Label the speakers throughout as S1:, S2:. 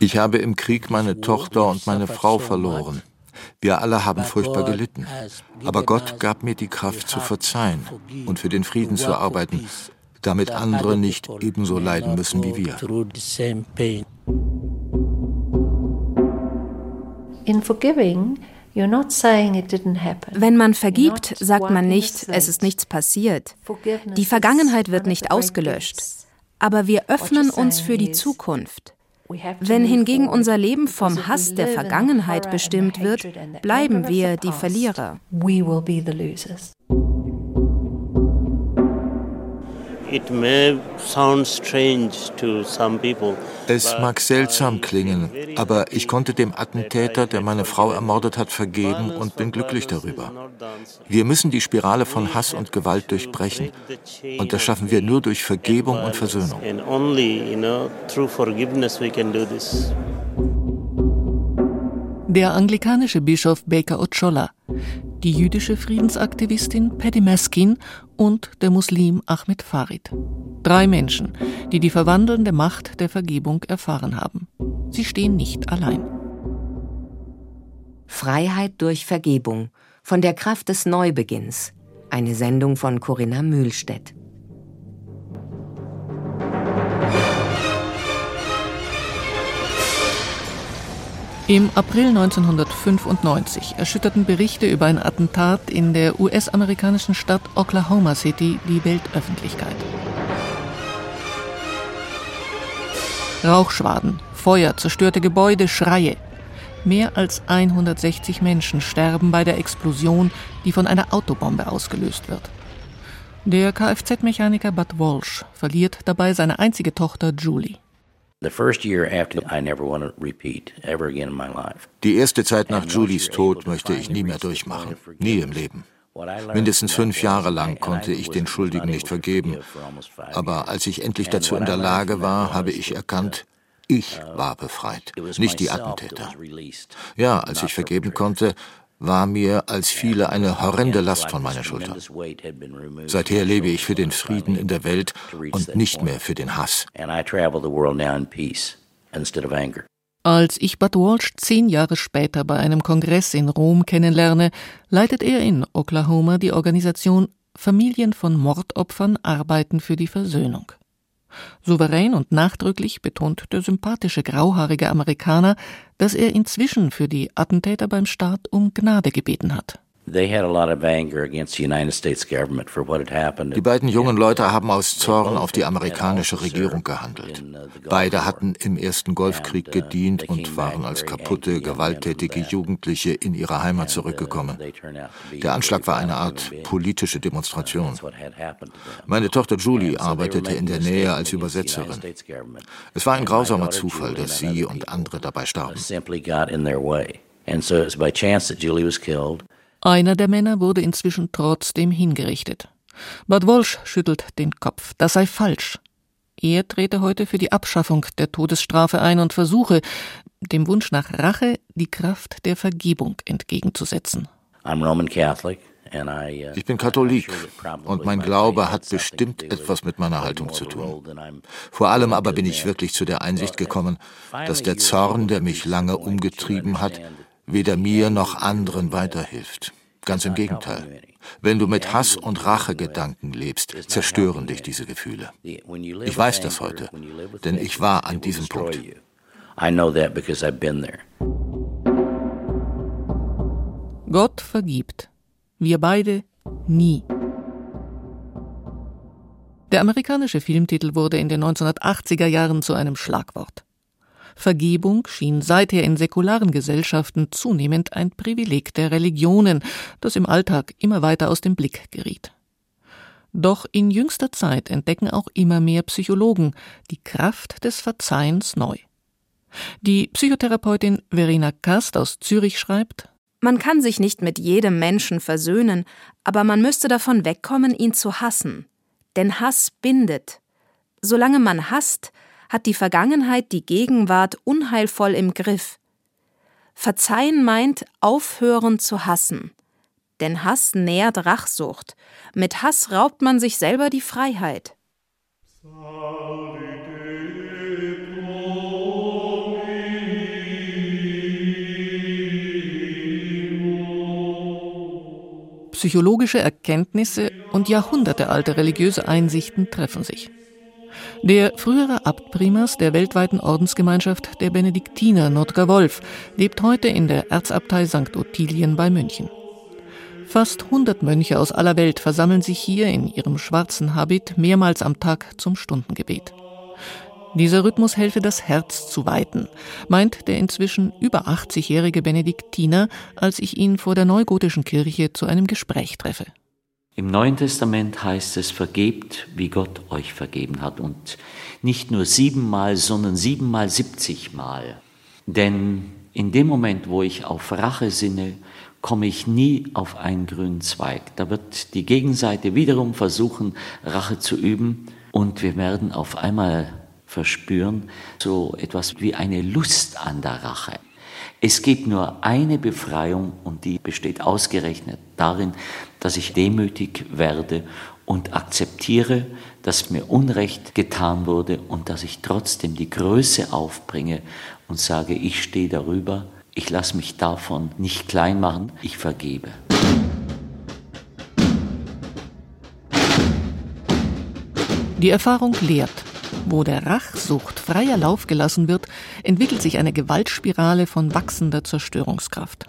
S1: Ich habe im Krieg meine Tochter und meine Frau verloren. Wir alle haben furchtbar gelitten. Aber Gott gab mir die Kraft zu verzeihen und für den Frieden zu arbeiten, damit andere nicht ebenso leiden müssen wie wir.
S2: In forgiving, wenn man vergibt, sagt man nicht, es ist nichts passiert. Die Vergangenheit wird nicht ausgelöscht. Aber wir öffnen uns für die Zukunft. Wenn hingegen unser Leben vom Hass der Vergangenheit bestimmt wird, bleiben wir die Verlierer.
S1: Es mag seltsam klingen, aber ich konnte dem Attentäter, der meine Frau ermordet hat, vergeben und bin glücklich darüber. Wir müssen die Spirale von Hass und Gewalt durchbrechen. Und das schaffen wir nur durch Vergebung und Versöhnung.
S3: Der anglikanische Bischof Baker Ocholla die jüdische Friedensaktivistin Paddy Maskin und der Muslim Ahmed Farid. Drei Menschen, die die verwandelnde Macht der Vergebung erfahren haben. Sie stehen nicht allein.
S4: Freiheit durch Vergebung von der Kraft des Neubeginns. Eine Sendung von Corinna Mühlstedt.
S3: Im April 1995 erschütterten Berichte über ein Attentat in der US-amerikanischen Stadt Oklahoma City die Weltöffentlichkeit. Rauchschwaden, Feuer, zerstörte Gebäude, Schreie. Mehr als 160 Menschen sterben bei der Explosion, die von einer Autobombe ausgelöst wird. Der Kfz-Mechaniker Bud Walsh verliert dabei seine einzige Tochter Julie.
S1: Die erste Zeit nach Julies Tod möchte ich nie mehr durchmachen. Nie im Leben. Mindestens fünf Jahre lang konnte ich den Schuldigen nicht vergeben. Aber als ich endlich dazu in der Lage war, habe ich erkannt, ich war befreit, nicht die Attentäter. Ja, als ich vergeben konnte, war mir als viele eine horrende Last von meiner Schulter. Seither lebe ich für den Frieden in der Welt und nicht mehr für den Hass.
S3: Als ich Bud Walsh zehn Jahre später bei einem Kongress in Rom kennenlerne, leitet er in Oklahoma die Organisation Familien von Mordopfern arbeiten für die Versöhnung. Souverän und nachdrücklich betont der sympathische grauhaarige Amerikaner, dass er inzwischen für die Attentäter beim Staat um Gnade gebeten hat.
S1: Die beiden jungen Leute haben aus Zorn auf die amerikanische Regierung gehandelt. Beide hatten im ersten Golfkrieg gedient und waren als kaputte, gewalttätige Jugendliche in ihre Heimat zurückgekommen. Der Anschlag war eine Art politische Demonstration. Meine Tochter Julie arbeitete in der Nähe als Übersetzerin. Es war ein grausamer Zufall, dass sie und andere dabei starben. And so it was by chance that Julie was killed.
S3: Einer der Männer wurde inzwischen trotzdem hingerichtet. Bad Walsh schüttelt den Kopf. Das sei falsch. Er trete heute für die Abschaffung der Todesstrafe ein und versuche, dem Wunsch nach Rache die Kraft der Vergebung entgegenzusetzen.
S1: Uh, ich bin Katholik und mein Glaube hat bestimmt etwas mit meiner Haltung zu tun. Vor allem aber bin ich wirklich zu der Einsicht gekommen, dass der Zorn, der mich lange umgetrieben hat, weder mir noch anderen weiterhilft. Ganz im Gegenteil. Wenn du mit Hass und Rachegedanken lebst, zerstören dich diese Gefühle. Ich weiß das heute, denn ich war an diesem Punkt.
S3: Gott vergibt. Wir beide nie. Der amerikanische Filmtitel wurde in den 1980er Jahren zu einem Schlagwort. Vergebung schien seither in säkularen Gesellschaften zunehmend ein Privileg der Religionen, das im Alltag immer weiter aus dem Blick geriet. Doch in jüngster Zeit entdecken auch immer mehr Psychologen die Kraft des Verzeihens neu. Die Psychotherapeutin Verena Kast aus Zürich schreibt
S2: Man kann sich nicht mit jedem Menschen versöhnen, aber man müsste davon wegkommen, ihn zu hassen. Denn Hass bindet. Solange man hasst, hat die Vergangenheit die Gegenwart unheilvoll im Griff. Verzeihen meint aufhören zu hassen. Denn Hass nährt Rachsucht. Mit Hass raubt man sich selber die Freiheit.
S3: Psychologische Erkenntnisse und jahrhundertealte religiöse Einsichten treffen sich. Der frühere Abtprimas der weltweiten Ordensgemeinschaft der Benediktiner Notker Wolf lebt heute in der Erzabtei St. Ottilien bei München. Fast 100 Mönche aus aller Welt versammeln sich hier in ihrem schwarzen Habit mehrmals am Tag zum Stundengebet. Dieser Rhythmus helfe das Herz zu weiten, meint der inzwischen über 80-jährige Benediktiner, als ich ihn vor der neugotischen Kirche zu einem Gespräch treffe.
S5: Im Neuen Testament heißt es, vergebt, wie Gott euch vergeben hat. Und nicht nur siebenmal, sondern siebenmal siebzigmal. Denn in dem Moment, wo ich auf Rache sinne, komme ich nie auf einen grünen Zweig. Da wird die Gegenseite wiederum versuchen, Rache zu üben. Und wir werden auf einmal verspüren, so etwas wie eine Lust an der Rache. Es gibt nur eine Befreiung und die besteht ausgerechnet darin, dass ich demütig werde und akzeptiere, dass mir Unrecht getan wurde und dass ich trotzdem die Größe aufbringe und sage, ich stehe darüber, ich lasse mich davon nicht klein machen, ich vergebe.
S3: Die Erfahrung lehrt, wo der Rachsucht freier Lauf gelassen wird, entwickelt sich eine Gewaltspirale von wachsender Zerstörungskraft.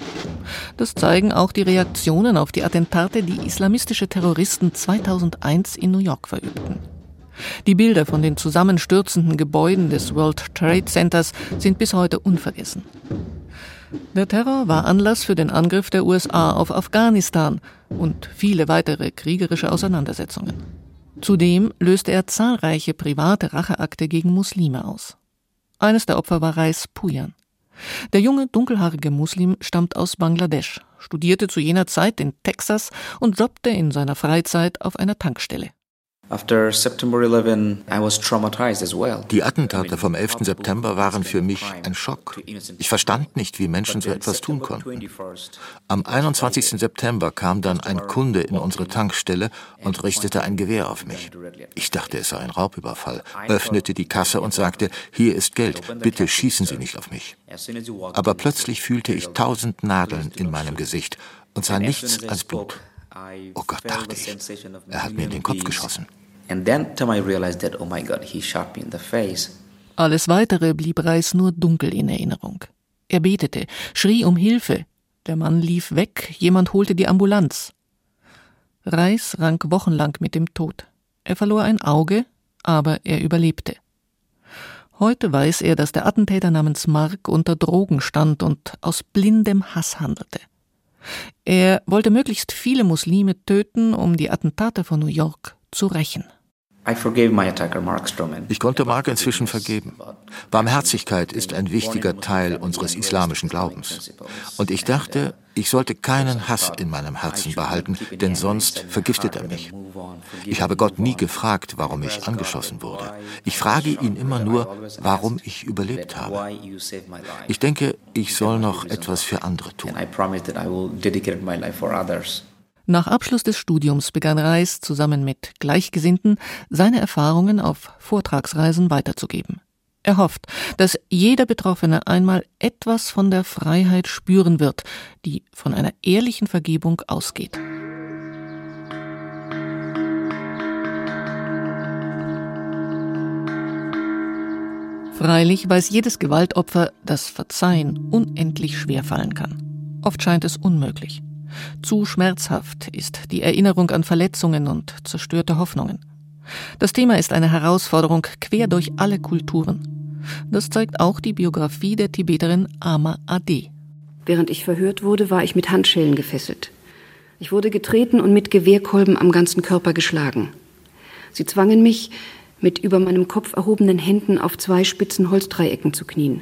S3: Das zeigen auch die Reaktionen auf die Attentate, die islamistische Terroristen 2001 in New York verübten. Die Bilder von den zusammenstürzenden Gebäuden des World Trade Centers sind bis heute unvergessen. Der Terror war Anlass für den Angriff der USA auf Afghanistan und viele weitere kriegerische Auseinandersetzungen. Zudem löste er zahlreiche private Racheakte gegen Muslime aus. Eines der Opfer war Reis Pujan. Der junge, dunkelhaarige Muslim stammt aus Bangladesch, studierte zu jener Zeit in Texas und jobbte in seiner Freizeit auf einer Tankstelle.
S1: Die Attentate vom 11. September waren für mich ein Schock. Ich verstand nicht, wie Menschen so etwas tun konnten. Am 21. September kam dann ein Kunde in unsere Tankstelle und richtete ein Gewehr auf mich. Ich dachte, es sei ein Raubüberfall, öffnete die Kasse und sagte, hier ist Geld, bitte schießen Sie nicht auf mich. Aber plötzlich fühlte ich tausend Nadeln in meinem Gesicht und sah nichts als Blut. Oh Gott, dachte ich, er hat mir in den Kopf geschossen. And then time I realized that,
S3: oh my God, he shot me in the face. Alles weitere blieb Reis nur dunkel in Erinnerung. Er betete, schrie um Hilfe. Der Mann lief weg, jemand holte die Ambulanz. Reis rang wochenlang mit dem Tod. Er verlor ein Auge, aber er überlebte. Heute weiß er, dass der Attentäter namens Mark unter Drogen stand und aus blindem Hass handelte. Er wollte möglichst viele Muslime töten, um die Attentate von New York zu rächen.
S1: Ich konnte Mark inzwischen vergeben. Barmherzigkeit ist ein wichtiger Teil unseres islamischen Glaubens. Und ich dachte, ich sollte keinen Hass in meinem Herzen behalten, denn sonst vergiftet er mich. Ich habe Gott nie gefragt, warum ich angeschossen wurde. Ich frage ihn immer nur, warum ich überlebt habe. Ich denke, ich soll noch etwas für andere tun.
S3: Nach Abschluss des Studiums begann Reis zusammen mit Gleichgesinnten seine Erfahrungen auf Vortragsreisen weiterzugeben. Er hofft, dass jeder Betroffene einmal etwas von der Freiheit spüren wird, die von einer ehrlichen Vergebung ausgeht. Freilich weiß jedes Gewaltopfer, dass Verzeihen unendlich schwer fallen kann. Oft scheint es unmöglich. Zu schmerzhaft ist die Erinnerung an Verletzungen und zerstörte Hoffnungen. Das Thema ist eine Herausforderung quer durch alle Kulturen. Das zeigt auch die Biografie der Tibeterin Ama Ade.
S6: Während ich verhört wurde, war ich mit Handschellen gefesselt. Ich wurde getreten und mit Gewehrkolben am ganzen Körper geschlagen. Sie zwangen mich, mit über meinem Kopf erhobenen Händen auf zwei spitzen Holzdreiecken zu knien.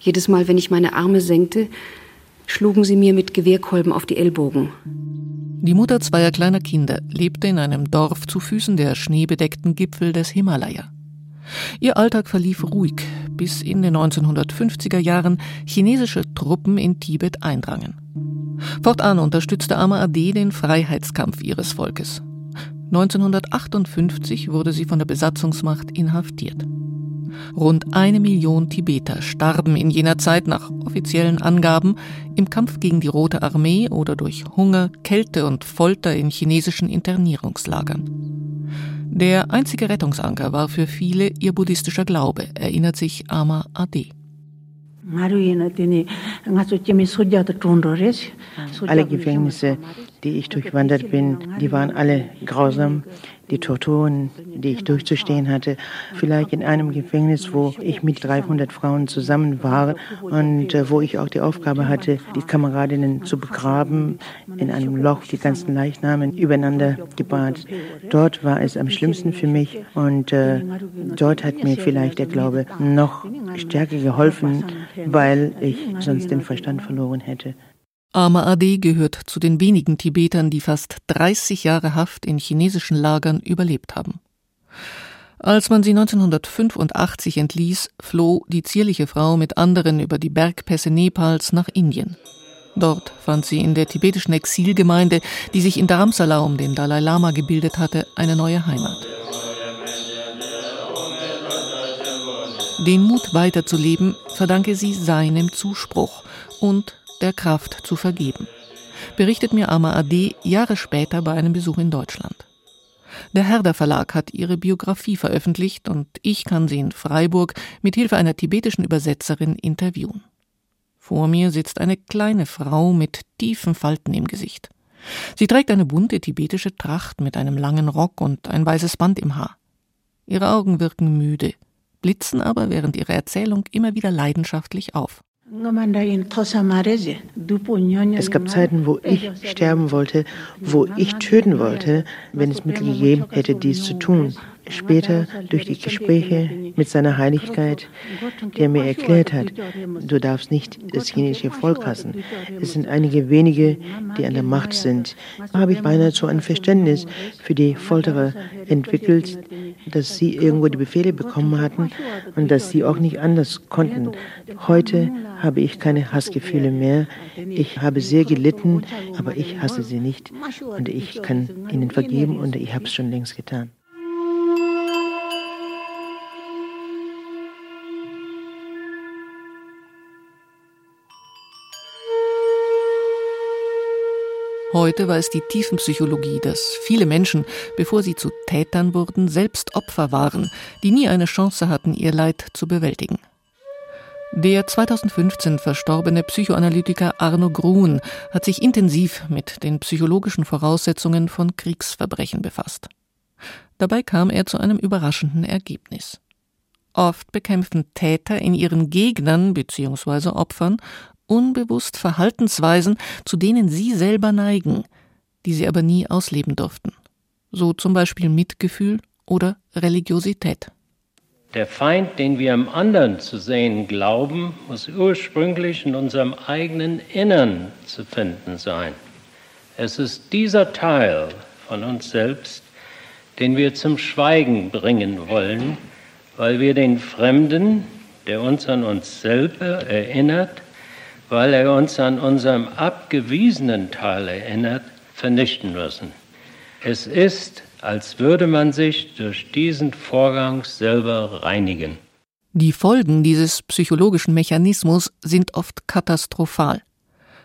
S6: Jedes Mal, wenn ich meine Arme senkte, schlugen sie mir mit Gewehrkolben auf die Ellbogen.
S3: Die Mutter zweier kleiner Kinder lebte in einem Dorf zu Füßen der schneebedeckten Gipfel des Himalaya. Ihr Alltag verlief ruhig, bis in den 1950er Jahren chinesische Truppen in Tibet eindrangen. Fortan unterstützte Ama Ade den Freiheitskampf ihres Volkes. 1958 wurde sie von der Besatzungsmacht inhaftiert. Rund eine Million Tibeter starben in jener Zeit nach offiziellen Angaben im Kampf gegen die Rote Armee oder durch Hunger, Kälte und Folter in chinesischen Internierungslagern. Der einzige Rettungsanker war für viele ihr buddhistischer Glaube, erinnert sich Ama Ade.
S7: Alle Gefängnisse, die ich durchwandert bin, die waren alle grausam die Torturen, die ich durchzustehen hatte. Vielleicht in einem Gefängnis, wo ich mit 300 Frauen zusammen war und äh, wo ich auch die Aufgabe hatte, die Kameradinnen zu begraben, in einem Loch die ganzen Leichnamen übereinander gebahrt. Dort war es am schlimmsten für mich und äh, dort hat mir vielleicht der Glaube noch stärker geholfen, weil ich sonst den Verstand verloren hätte.
S3: Ama Ade gehört zu den wenigen Tibetern, die fast 30 Jahre Haft in chinesischen Lagern überlebt haben. Als man sie 1985 entließ, floh die zierliche Frau mit anderen über die Bergpässe Nepals nach Indien. Dort fand sie in der tibetischen Exilgemeinde, die sich in Dharamsala um den Dalai Lama gebildet hatte, eine neue Heimat. Den Mut weiterzuleben verdanke sie seinem Zuspruch und der Kraft zu vergeben, berichtet mir Ama Ade Jahre später bei einem Besuch in Deutschland. Der Herder Verlag hat ihre Biografie veröffentlicht und ich kann sie in Freiburg mit Hilfe einer tibetischen Übersetzerin interviewen. Vor mir sitzt eine kleine Frau mit tiefen Falten im Gesicht. Sie trägt eine bunte tibetische Tracht mit einem langen Rock und ein weißes Band im Haar. Ihre Augen wirken müde, blitzen aber während ihrer Erzählung immer wieder leidenschaftlich auf.
S7: Es gab Zeiten, wo ich sterben wollte, wo ich töten wollte, wenn es Mittel gegeben hätte, dies zu tun. Später durch die Gespräche mit seiner Heiligkeit, der mir erklärt hat, du darfst nicht das chinesische Volk hassen. Es sind einige wenige, die an der Macht sind. Habe ich beinahe so ein Verständnis für die Folterer entwickelt, dass sie irgendwo die Befehle bekommen hatten und dass sie auch nicht anders konnten. Heute habe ich keine Hassgefühle mehr. Ich habe sehr gelitten, aber ich hasse sie nicht und ich kann ihnen vergeben und ich habe es schon längst getan.
S3: Heute war es die Tiefenpsychologie, dass viele Menschen, bevor sie zu Tätern wurden, selbst Opfer waren, die nie eine Chance hatten, ihr Leid zu bewältigen. Der 2015 verstorbene Psychoanalytiker Arno Grun hat sich intensiv mit den psychologischen Voraussetzungen von Kriegsverbrechen befasst. Dabei kam er zu einem überraschenden Ergebnis. Oft bekämpfen Täter in ihren Gegnern bzw. Opfern unbewusst Verhaltensweisen, zu denen sie selber neigen, die sie aber nie ausleben durften. So zum Beispiel Mitgefühl oder Religiosität.
S8: Der Feind, den wir im anderen zu sehen glauben, muss ursprünglich in unserem eigenen Innern zu finden sein. Es ist dieser Teil von uns selbst, den wir zum Schweigen bringen wollen, weil wir den Fremden, der uns an uns selber erinnert, weil er uns an unserem abgewiesenen Teil erinnert, vernichten müssen. Es ist, als würde man sich durch diesen Vorgang selber reinigen.
S3: Die Folgen dieses psychologischen Mechanismus sind oft katastrophal.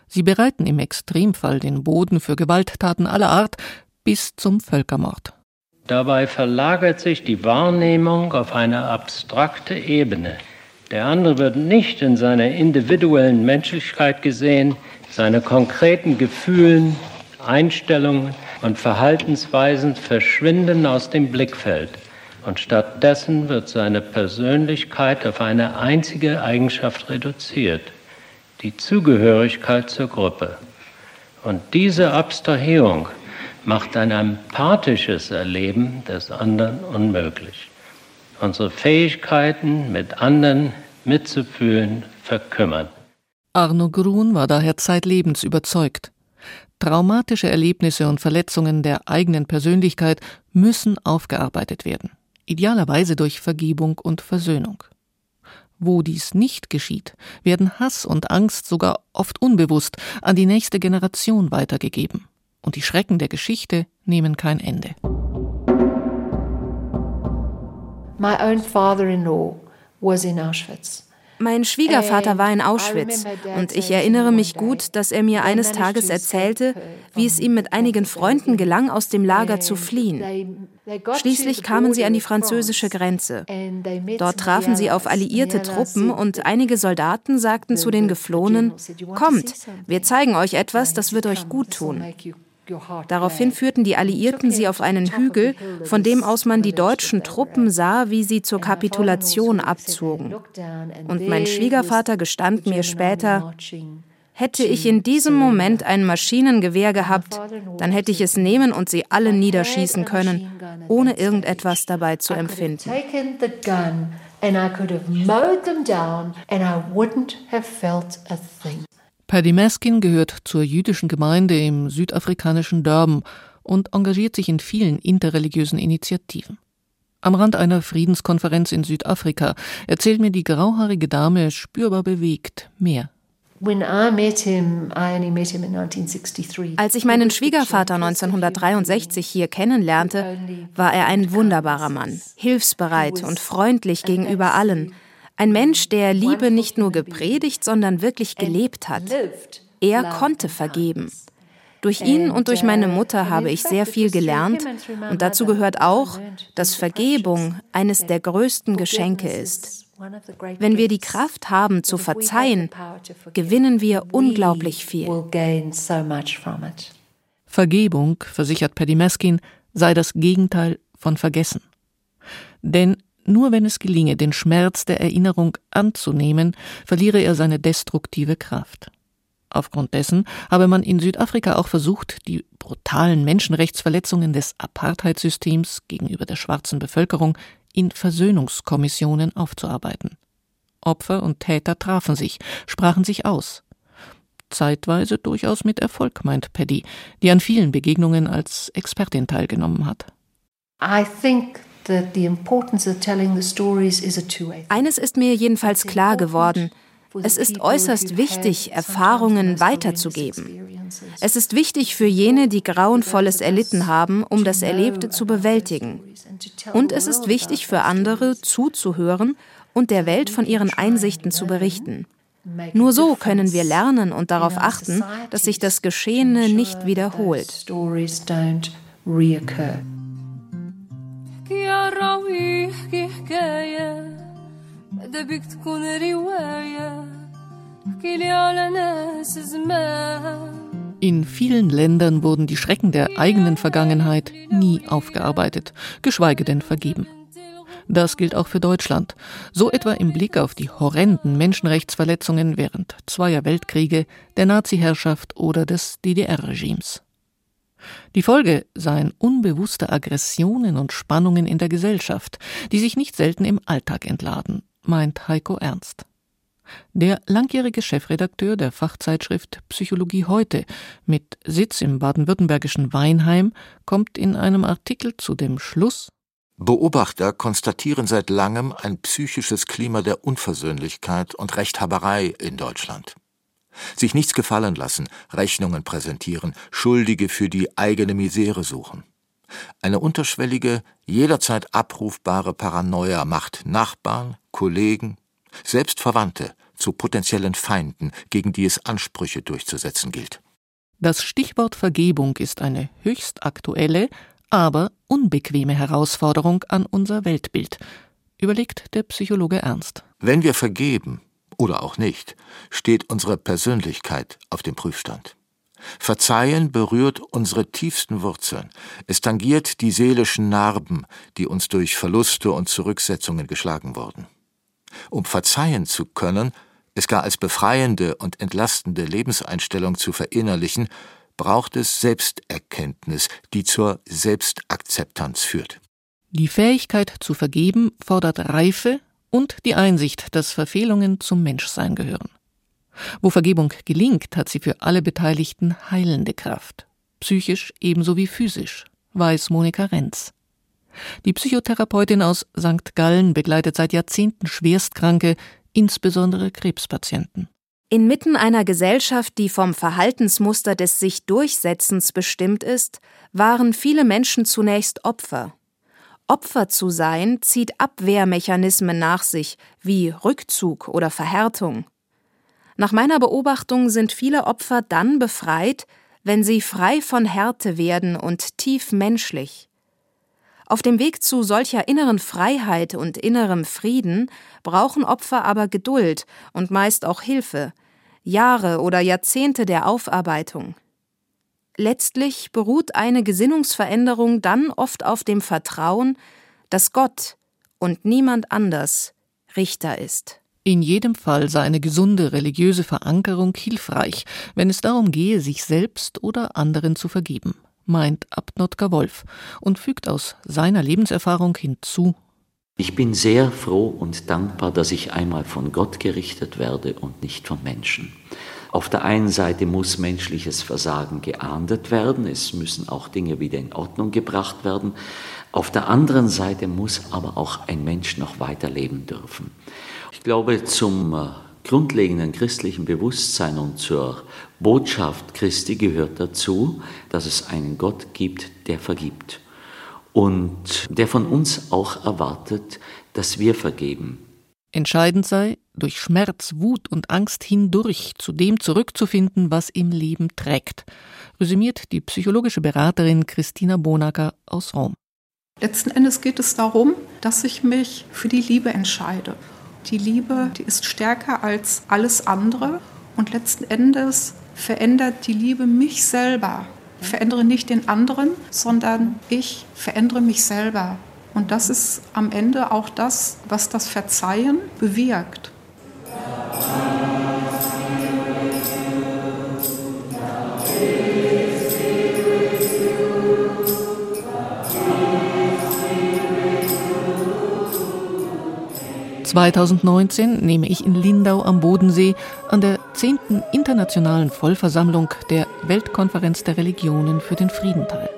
S3: Sie bereiten im Extremfall den Boden für Gewalttaten aller Art bis zum Völkermord.
S8: Dabei verlagert sich die Wahrnehmung auf eine abstrakte Ebene. Der andere wird nicht in seiner individuellen Menschlichkeit gesehen, seine konkreten Gefühlen, Einstellungen und Verhaltensweisen verschwinden aus dem Blickfeld. Und stattdessen wird seine Persönlichkeit auf eine einzige Eigenschaft reduziert, die Zugehörigkeit zur Gruppe. Und diese Abstrahierung macht ein empathisches Erleben des anderen unmöglich unsere Fähigkeiten, mit anderen mitzufühlen, verkümmern.
S3: Arno Grun war daher zeitlebens überzeugt. Traumatische Erlebnisse und Verletzungen der eigenen Persönlichkeit müssen aufgearbeitet werden, idealerweise durch Vergebung und Versöhnung. Wo dies nicht geschieht, werden Hass und Angst sogar oft unbewusst an die nächste Generation weitergegeben, und die Schrecken der Geschichte nehmen kein Ende.
S2: Mein Schwiegervater war in Auschwitz und ich erinnere mich gut, dass er mir eines Tages erzählte, wie es ihm mit einigen Freunden gelang, aus dem Lager zu fliehen. Schließlich kamen sie an die französische Grenze. Dort trafen sie auf alliierte Truppen und einige Soldaten sagten zu den Geflohenen, Kommt, wir zeigen euch etwas, das wird euch gut tun. Daraufhin führten die Alliierten sie auf einen Hügel, von dem aus man die deutschen Truppen sah, wie sie zur Kapitulation abzogen. Und mein Schwiegervater gestand mir später, Hätte ich in diesem Moment ein Maschinengewehr gehabt, dann hätte ich es nehmen und sie alle niederschießen können, ohne irgendetwas dabei zu empfinden. And I could have mowed them down and I wouldn't have felt
S3: a thing. Paddy Maskin gehört zur jüdischen Gemeinde im südafrikanischen Durban und engagiert sich in vielen interreligiösen Initiativen. Am Rand einer Friedenskonferenz in Südafrika erzählt mir die grauhaarige Dame spürbar bewegt mehr.
S2: Als ich meinen Schwiegervater 1963 hier kennenlernte, war er ein wunderbarer Mann, hilfsbereit und freundlich gegenüber allen, ein Mensch, der Liebe nicht nur gepredigt, sondern wirklich gelebt hat. Er konnte vergeben. Durch ihn und durch meine Mutter habe ich sehr viel gelernt und dazu gehört auch, dass Vergebung eines der größten Geschenke ist. Wenn wir die Kraft haben zu verzeihen, gewinnen wir unglaublich viel.
S3: Vergebung, versichert Paddy Meskin, sei das Gegenteil von Vergessen. Denn nur wenn es gelinge, den Schmerz der Erinnerung anzunehmen, verliere er seine destruktive Kraft. Aufgrund dessen habe man in Südafrika auch versucht, die brutalen Menschenrechtsverletzungen des Apartheidsystems gegenüber der schwarzen Bevölkerung in Versöhnungskommissionen aufzuarbeiten. Opfer und Täter trafen sich, sprachen sich aus. Zeitweise durchaus mit Erfolg, meint Paddy, die an vielen Begegnungen als Expertin teilgenommen hat.
S2: I think eines ist mir jedenfalls klar geworden. Es ist äußerst wichtig, Erfahrungen weiterzugeben. Es ist wichtig für jene, die Grauenvolles erlitten haben, um das Erlebte zu bewältigen. Und es ist wichtig für andere, zuzuhören und der Welt von ihren Einsichten zu berichten. Nur so können wir lernen und darauf achten, dass sich das Geschehene nicht wiederholt. يا راويه كي حكاية ماذا بيك تكون رواية احكيلي على ناس زمان
S3: In vielen Ländern wurden die Schrecken der eigenen Vergangenheit nie aufgearbeitet, geschweige denn vergeben. Das gilt auch für Deutschland, so etwa im Blick auf die horrenden Menschenrechtsverletzungen während zweier Weltkriege, der Nazi-Herrschaft oder des DDR-Regimes. Die Folge seien unbewusste Aggressionen und Spannungen in der Gesellschaft, die sich nicht selten im Alltag entladen, meint Heiko Ernst. Der langjährige Chefredakteur der Fachzeitschrift Psychologie heute mit Sitz im baden-württembergischen Weinheim kommt in einem Artikel zu dem Schluss
S1: Beobachter konstatieren seit langem ein psychisches Klima der Unversöhnlichkeit und Rechthaberei in Deutschland. Sich nichts gefallen lassen, Rechnungen präsentieren, Schuldige für die eigene Misere suchen. Eine unterschwellige, jederzeit abrufbare Paranoia macht Nachbarn, Kollegen, selbst Verwandte zu potenziellen Feinden, gegen die es Ansprüche durchzusetzen gilt.
S3: Das Stichwort Vergebung ist eine höchst aktuelle, aber unbequeme Herausforderung an unser Weltbild, überlegt der Psychologe Ernst.
S1: Wenn wir vergeben, oder auch nicht, steht unsere Persönlichkeit auf dem Prüfstand. Verzeihen berührt unsere tiefsten Wurzeln. Es tangiert die seelischen Narben, die uns durch Verluste und Zurücksetzungen geschlagen wurden. Um verzeihen zu können, es gar als befreiende und entlastende Lebenseinstellung zu verinnerlichen, braucht es Selbsterkenntnis, die zur Selbstakzeptanz führt.
S3: Die Fähigkeit zu vergeben fordert Reife, und die Einsicht, dass Verfehlungen zum Menschsein gehören. Wo Vergebung gelingt, hat sie für alle Beteiligten heilende Kraft, psychisch ebenso wie physisch, weiß Monika Renz. Die Psychotherapeutin aus St. Gallen begleitet seit Jahrzehnten Schwerstkranke, insbesondere Krebspatienten.
S2: Inmitten einer Gesellschaft, die vom Verhaltensmuster des sich Durchsetzens bestimmt ist, waren viele Menschen zunächst Opfer Opfer zu sein zieht Abwehrmechanismen nach sich, wie Rückzug oder Verhärtung. Nach meiner Beobachtung sind viele Opfer dann befreit, wenn sie frei von Härte werden und tief menschlich. Auf dem Weg zu solcher inneren Freiheit und innerem Frieden brauchen Opfer aber Geduld und meist auch Hilfe, Jahre oder Jahrzehnte der Aufarbeitung. Letztlich beruht eine Gesinnungsveränderung dann oft auf dem Vertrauen, dass Gott und niemand anders Richter ist.
S3: In jedem Fall sei eine gesunde religiöse Verankerung hilfreich, wenn es darum gehe, sich selbst oder anderen zu vergeben meint Abnotker Wolf und fügt aus seiner Lebenserfahrung hinzu.
S5: Ich bin sehr froh und dankbar, dass ich einmal von Gott gerichtet werde und nicht von Menschen. Auf der einen Seite muss menschliches Versagen geahndet werden, es müssen auch Dinge wieder in Ordnung gebracht werden. Auf der anderen Seite muss aber auch ein Mensch noch weiterleben dürfen. Ich glaube, zum äh, grundlegenden christlichen Bewusstsein und zur Botschaft Christi gehört dazu, dass es einen Gott gibt, der vergibt und der von uns auch erwartet, dass wir vergeben.
S3: Entscheidend sei, durch Schmerz, Wut und Angst hindurch zu dem zurückzufinden, was im Leben trägt, resümiert die psychologische Beraterin Christina Bonacker aus Rom.
S9: Letzten Endes geht es darum, dass ich mich für die Liebe entscheide. Die Liebe, die ist stärker als alles andere und letzten Endes verändert die Liebe mich selber. Ich verändere nicht den anderen, sondern ich verändere mich selber. Und das ist am Ende auch das, was das Verzeihen bewirkt.
S3: 2019 nehme ich in Lindau am Bodensee an der 10. Internationalen Vollversammlung der Weltkonferenz der Religionen für den Frieden teil.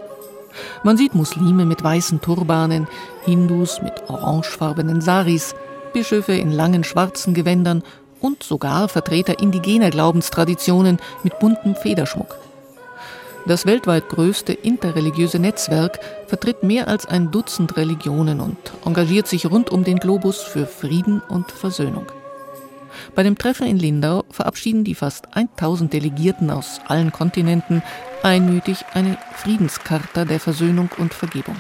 S3: Man sieht Muslime mit weißen Turbanen, Hindus mit orangefarbenen Saris, Bischöfe in langen schwarzen Gewändern und sogar Vertreter indigener Glaubenstraditionen mit buntem Federschmuck. Das weltweit größte interreligiöse Netzwerk vertritt mehr als ein Dutzend Religionen und engagiert sich rund um den Globus für Frieden und Versöhnung. Bei dem Treffen in Lindau verabschieden die fast 1000 Delegierten aus allen Kontinenten einmütig eine Friedenscharta der Versöhnung und Vergebung.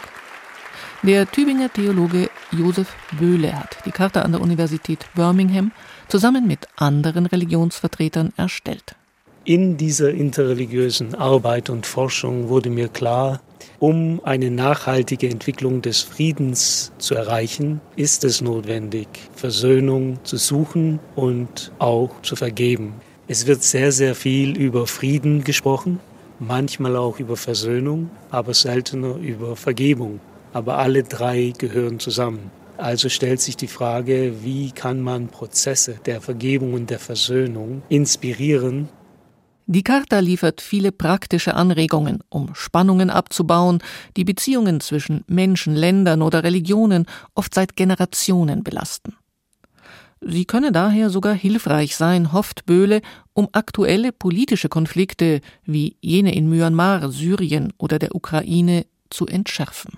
S3: Der Tübinger Theologe Josef Böhle hat die Charta an der Universität Birmingham zusammen mit anderen Religionsvertretern erstellt.
S10: In dieser interreligiösen Arbeit und Forschung wurde mir klar, um eine nachhaltige Entwicklung des Friedens zu erreichen, ist es notwendig, Versöhnung zu suchen und auch zu vergeben. Es wird sehr, sehr viel über Frieden gesprochen, manchmal auch über Versöhnung, aber seltener über Vergebung. Aber alle drei gehören zusammen. Also stellt sich die Frage, wie kann man Prozesse der Vergebung und der Versöhnung inspirieren,
S3: die Charta liefert viele praktische Anregungen, um Spannungen abzubauen, die Beziehungen zwischen Menschen, Ländern oder Religionen oft seit Generationen belasten. Sie könne daher sogar hilfreich sein, hofft Böhle, um aktuelle politische Konflikte wie jene in Myanmar, Syrien oder der Ukraine zu entschärfen.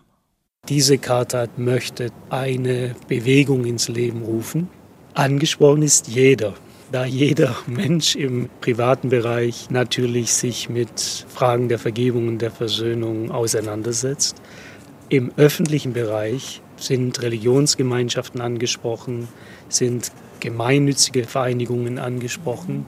S10: Diese Charta möchte eine Bewegung ins Leben rufen. Angesprochen ist jeder, da jeder Mensch im privaten Bereich natürlich sich mit Fragen der Vergebung und der Versöhnung auseinandersetzt. Im öffentlichen Bereich sind Religionsgemeinschaften angesprochen, sind gemeinnützige Vereinigungen angesprochen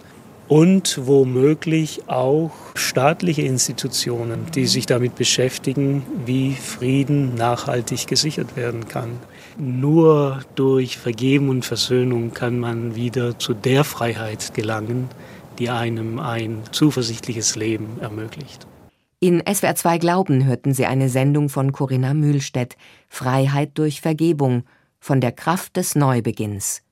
S10: und womöglich auch staatliche Institutionen, die sich damit beschäftigen, wie Frieden nachhaltig gesichert werden kann. Nur durch Vergeben und Versöhnung kann man wieder zu der Freiheit gelangen, die einem ein zuversichtliches Leben ermöglicht.
S4: In SWR 2 Glauben hörten Sie eine Sendung von Corinna Mühlstedt Freiheit durch Vergebung von der Kraft des Neubeginns.